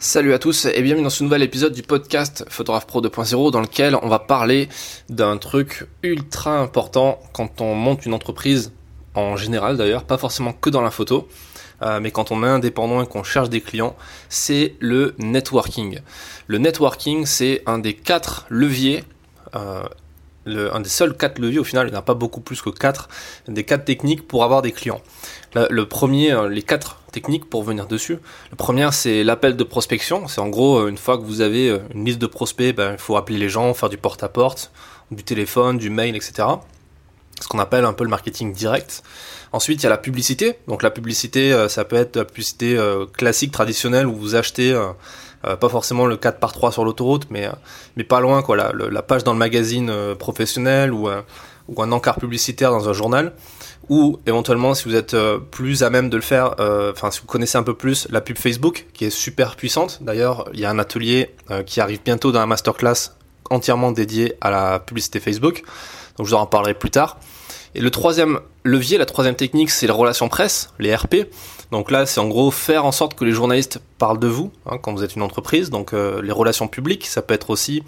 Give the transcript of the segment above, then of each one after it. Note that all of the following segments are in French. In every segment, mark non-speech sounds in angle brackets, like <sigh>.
Salut à tous et bienvenue dans ce nouvel épisode du podcast Photographe Pro 2.0 dans lequel on va parler d'un truc ultra important quand on monte une entreprise en général d'ailleurs, pas forcément que dans la photo, euh, mais quand on est indépendant et qu'on cherche des clients, c'est le networking. Le networking, c'est un des quatre leviers euh, un des seuls quatre leviers au final, il n'y en a pas beaucoup plus que quatre, des quatre techniques pour avoir des clients. Le, premier, euh, les quatre techniques pour venir dessus. Le premier, c'est l'appel de prospection. C'est en gros, euh, une fois que vous avez euh, une liste de prospects, ben, il faut appeler les gens, faire du porte-à-porte, du téléphone, du mail, etc. Ce qu'on appelle un peu le marketing direct. Ensuite, il y a la publicité. Donc la publicité, ça peut être la publicité classique, traditionnelle, où vous achetez euh, pas forcément le 4 par 3 sur l'autoroute, mais, euh, mais pas loin, quoi, la, la page dans le magazine euh, professionnel ou, ou un encart publicitaire dans un journal ou éventuellement si vous êtes plus à même de le faire, enfin si vous connaissez un peu plus la pub Facebook qui est super puissante. D'ailleurs, il y a un atelier qui arrive bientôt dans la masterclass entièrement dédié à la publicité Facebook. Donc je vous en parlerai plus tard. Et le troisième levier, la troisième technique, c'est les relations presse, les RP. Donc là, c'est en gros faire en sorte que les journalistes parlent de vous hein, quand vous êtes une entreprise. Donc euh, les relations publiques, ça peut être aussi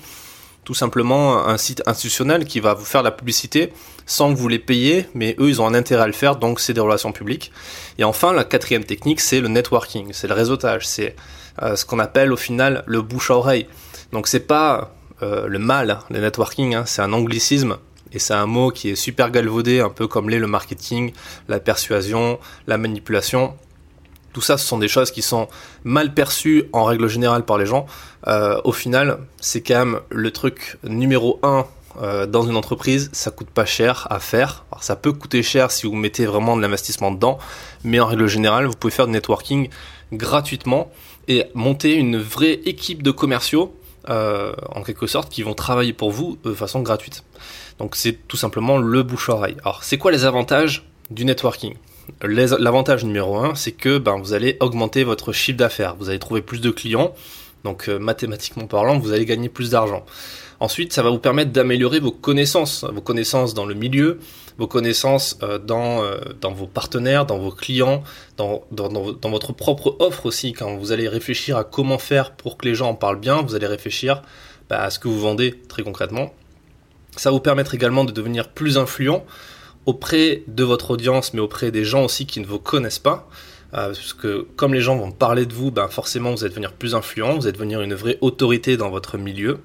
tout simplement un site institutionnel qui va vous faire la publicité sans que vous les payiez, mais eux, ils ont un intérêt à le faire, donc c'est des relations publiques. Et enfin, la quatrième technique, c'est le networking, c'est le réseautage, c'est euh, ce qu'on appelle au final le bouche à oreille. Donc c'est pas euh, le mal, le networking, hein, c'est un anglicisme et c'est un mot qui est super galvaudé, un peu comme l'est le marketing, la persuasion, la manipulation. Tout ça, ce sont des choses qui sont mal perçues en règle générale par les gens. Euh, au final, c'est quand même le truc numéro un euh, dans une entreprise. Ça coûte pas cher à faire. Alors, ça peut coûter cher si vous mettez vraiment de l'investissement dedans, mais en règle générale, vous pouvez faire du networking gratuitement et monter une vraie équipe de commerciaux, euh, en quelque sorte, qui vont travailler pour vous de façon gratuite. Donc, c'est tout simplement le bouche-oreille. Alors, c'est quoi les avantages du networking? L'avantage numéro un, c'est que ben, vous allez augmenter votre chiffre d'affaires. Vous allez trouver plus de clients. Donc euh, mathématiquement parlant, vous allez gagner plus d'argent. Ensuite, ça va vous permettre d'améliorer vos connaissances, vos connaissances dans le milieu, vos connaissances euh, dans, euh, dans vos partenaires, dans vos clients, dans, dans, dans, votre propre offre aussi. Quand vous allez réfléchir à comment faire pour que les gens en parlent bien, vous allez réfléchir bah, à ce que vous vendez très concrètement. Ça va vous permettre également de devenir plus influent auprès de votre audience, mais auprès des gens aussi qui ne vous connaissent pas. Euh, parce que comme les gens vont parler de vous, ben forcément vous allez devenir plus influent, vous allez devenir une vraie autorité dans votre milieu.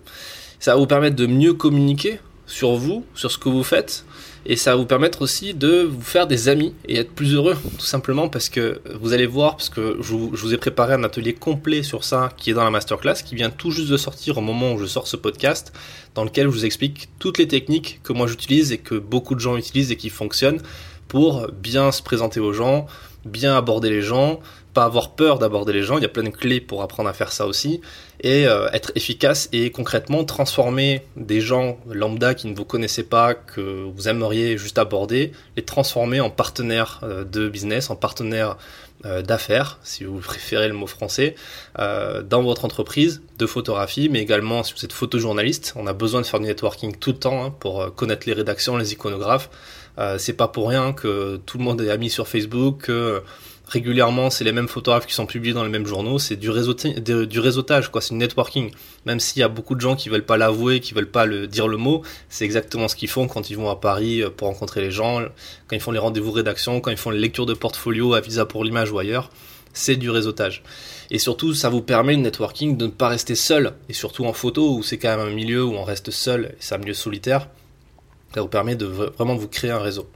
Ça va vous permettre de mieux communiquer sur vous, sur ce que vous faites, et ça va vous permettre aussi de vous faire des amis et être plus heureux, tout simplement parce que vous allez voir, parce que je vous, ai préparé un atelier complet sur ça qui est dans la masterclass, qui vient tout juste de sortir au moment où je sors ce podcast, dans lequel je vous explique toutes les techniques que moi j'utilise et que beaucoup de gens utilisent et qui fonctionnent pour bien se présenter aux gens, bien aborder les gens, pas avoir peur d'aborder les gens, il y a plein de clés pour apprendre à faire ça aussi, et euh, être efficace et concrètement transformer des gens lambda qui ne vous connaissaient pas, que vous aimeriez juste aborder, les transformer en partenaires euh, de business, en partenaires euh, d'affaires, si vous préférez le mot français, dans votre entreprise de photographie, mais également si vous êtes photojournaliste, on a besoin de faire du networking tout le temps hein, pour connaître les rédactions, les iconographes. c'est pas pour rien que tout le monde est ami sur Facebook, régulièrement, c'est les mêmes photographes qui sont publiés dans les mêmes journaux. C'est du, du réseautage, quoi. C'est du networking. Même s'il y a beaucoup de gens qui veulent pas l'avouer, qui veulent pas le dire le mot, c'est exactement ce qu'ils font quand ils vont à Paris euh, pour rencontrer les gens, quand ils font les rendez-vous rédaction, quand ils font les lectures de portfolio à Visa pour l'image ou ailleurs. C'est du réseautage. Et surtout, ça vous permet le networking de ne pas rester seul. Et surtout en photo, où c'est quand même un milieu où on reste seul, c'est un milieu solitaire. Ça vous permet de vraiment vous créer un réseau.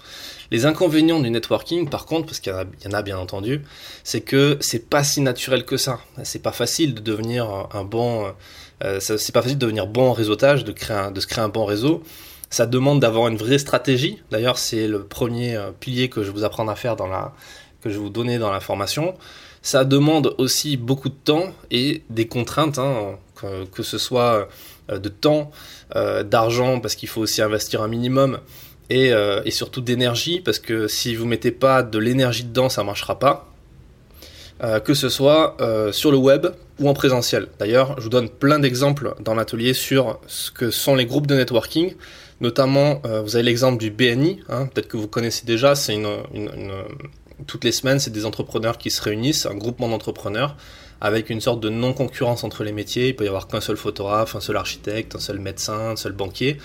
Les inconvénients du networking, par contre, parce qu'il y, en a bien entendu, c'est que c'est pas si naturel que ça. C'est pas facile de devenir un bon, euh, c'est pas facile de devenir bon en réseautage, de créer, de se créer un bon réseau. Ça demande d'avoir une vraie stratégie. D'ailleurs, c'est le premier euh, pilier que je vous apprends à faire dans la, que je vais vous donner dans la formation. Ça demande aussi beaucoup de temps et des contraintes, hein, que, que, ce soit euh, de temps, d'argent, parce qu'il faut aussi investir un minimum, euh, et, surtout d'énergie, parce que si vous mettez pas de l'énergie dedans, ça marchera pas. Euh, que ce soit euh, sur le web ou en présentiel. D'ailleurs, je vous donne plein d'exemples dans l'atelier sur ce que sont les groupes de networking. Notamment, vous avez l'exemple du BNI, hein, peut-être que vous connaissez déjà, toutes les semaines, c'est des entrepreneurs qui se réunissent, un groupement d'entrepreneurs, avec une sorte de non-concurrence entre les métiers. Il peut y avoir qu'un seul photographe, un seul architecte, un seul médecin, un seul banquier.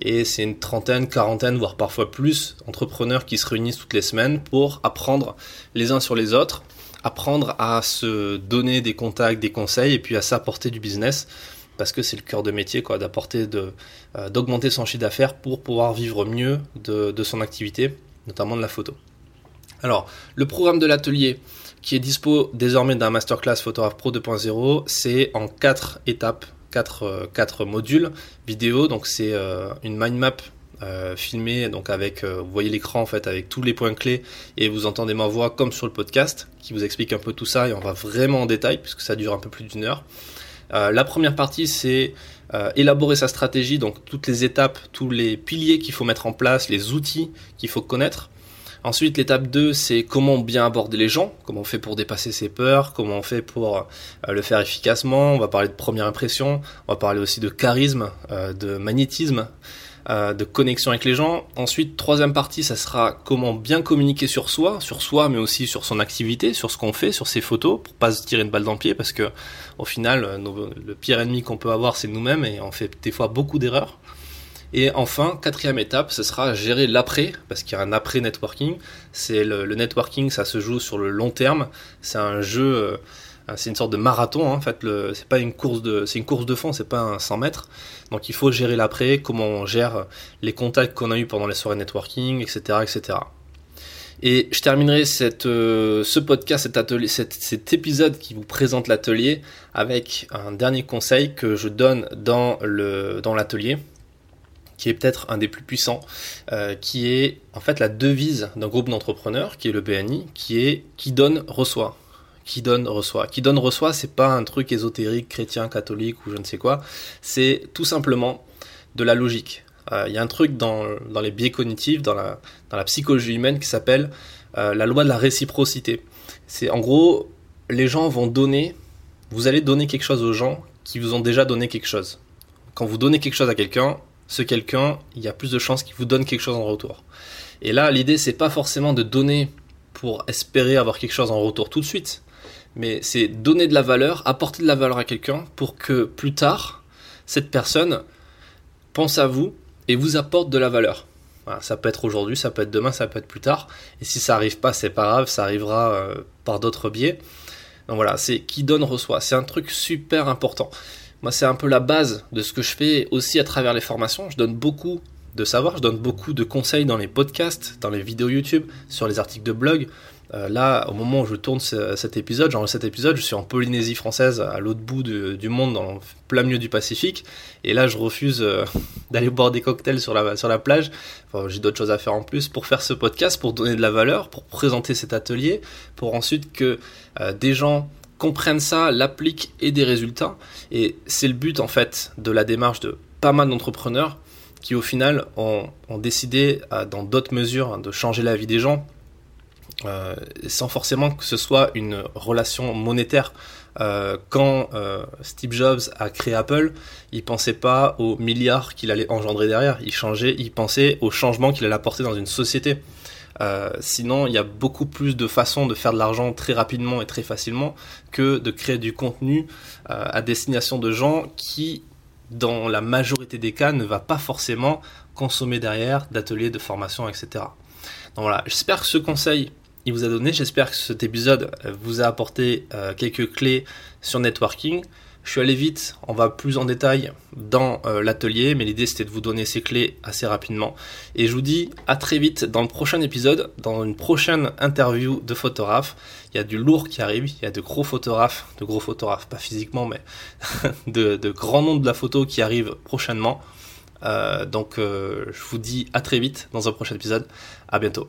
Et c'est une trentaine, quarantaine, voire parfois plus entrepreneurs qui se réunissent toutes les semaines pour apprendre les uns sur les autres, apprendre à se donner des contacts, des conseils et puis à s'apporter du business parce que c'est le cœur de métier quoi, d'apporter de, euh, d'augmenter son chiffre d'affaires pour pouvoir vivre mieux de, de son activité, notamment de la photo. Alors, le programme de l'atelier qui est dispo désormais d'un masterclass photographe pro 2.0, c'est en quatre étapes, quatre, euh, modules vidéo. Donc c'est euh, une mind map euh, filmée, donc avec, vous voyez l'écran en fait avec tous les points clés et vous entendez ma voix comme sur le podcast qui vous explique un peu tout ça et on va vraiment en détail puisque ça dure un peu plus d'une heure. la première partie c'est élaborer sa stratégie, donc toutes les étapes, tous les piliers qu'il faut mettre en place, les outils qu'il faut connaître. Ensuite, l'étape 2, c'est comment bien aborder les gens, comment on fait pour dépasser ses peurs, comment on fait pour euh, le faire efficacement. On va parler de première impression, on va parler aussi de charisme, euh, de magnétisme, euh, de connexion avec les gens. Ensuite, troisième partie, ça sera comment bien communiquer sur soi, sur soi, mais aussi sur son activité, sur ce qu'on fait, sur ses photos, pour pas se tirer une balle dans le pied, parce que au final, le pire ennemi qu'on peut avoir, c'est nous-mêmes, et on fait des fois beaucoup d'erreurs. Et enfin, quatrième étape, ce sera gérer l'après, parce qu'il y a un après networking. C'est le, networking, ça se joue sur le long terme. C'est un jeu, euh, c'est une sorte de marathon. Hein. en fait, c'est pas une course de, c'est une course de fond, c'est pas un 100 mètres. Donc il faut gérer l'après, comment on gère les contacts qu'on a eu pendant les soirées networking, etc., etc. Et je terminerai euh, ce podcast, cet, atelier, cet, épisode qui vous présente l'atelier avec un dernier conseil que je donne dans l'atelier. Dans qui est peut-être un des plus puissants, euh, qui est en fait la devise d'un groupe d'entrepreneurs, qui est le BNI, qui est qui donne reçoit. Qui donne reçoit. Qui donne reçoit, c'est pas un truc ésotérique, chrétien, catholique ou je ne sais quoi. C'est tout simplement de la logique. Euh, il y a un truc dans, dans les biais cognitifs, dans la, dans la psychologie humaine qui s'appelle euh, la loi de la réciprocité. C'est en gros, les gens vont donner, vous allez donner quelque chose aux gens qui vous ont déjà donné quelque chose. Quand vous donnez quelque chose à quelqu'un, ce quelqu'un, il y a plus de chances qu'il vous donne quelque chose en retour. Et là, l'idée, c'est pas forcément de donner pour espérer avoir quelque chose en retour tout de suite, mais c'est donner de la valeur, apporter de la valeur à quelqu'un pour que plus tard, cette personne pense à vous et vous apporte de la valeur. ça peut être aujourd'hui, ça peut être demain, ça peut être plus tard. Et si ça arrive pas, c'est pas grave, ça arrivera euh, par d'autres biais. Donc voilà, c'est qui donne reçoit. C'est un truc super important. Moi, c'est un peu la base de ce que je fais aussi à travers les formations. Je donne beaucoup de savoir, je donne beaucoup de conseils dans les podcasts, dans les vidéos YouTube, sur les articles de blog. Euh, là, au moment où je tourne cet épisode, genre cet épisode, je suis en Polynésie française, à l'autre bout du monde, dans le plein milieu du Pacifique. Et là, je refuse euh, <laughs> d'aller boire des cocktails sur la, plage. J'ai d'autres choses à faire en plus pour faire ce podcast, pour donner de la valeur, pour présenter cet atelier, pour ensuite que euh, des gens comprennent ça, l'appliquent et des résultats. Et c'est le but en fait de la démarche de pas mal d'entrepreneurs qui au final ont, décidé dans d'autres mesures de changer la vie des gens euh, sans forcément que ce soit une relation monétaire. Euh, quand euh, Steve Jobs a créé Apple, il pensait pas aux milliards qu'il allait engendrer derrière, il changeait, il pensait au changement qu'il allait apporter dans une société. Euh, sinon, il y a beaucoup plus de façons de faire de l'argent très rapidement et très facilement que de créer du contenu euh, à destination de gens qui, dans la majorité des cas, ne va pas forcément consommer derrière d'ateliers de formation, etc. Donc voilà, j'espère que ce conseil il vous a donné, j'espère que cet épisode vous a apporté euh, quelques clés sur networking. Je suis allé vite, on va plus en détail dans euh, l'atelier, mais l'idée c'était de vous donner ces clés assez rapidement. Et je vous dis à très vite dans le prochain épisode, dans une prochaine interview de photographe. Il y a du lourd qui arrive, il y a de gros photographes, de gros photographes, pas physiquement, mais <laughs> de, grands noms de la photo qui arrivent prochainement. Euh, donc euh, je vous dis à très vite dans un prochain épisode. À bientôt.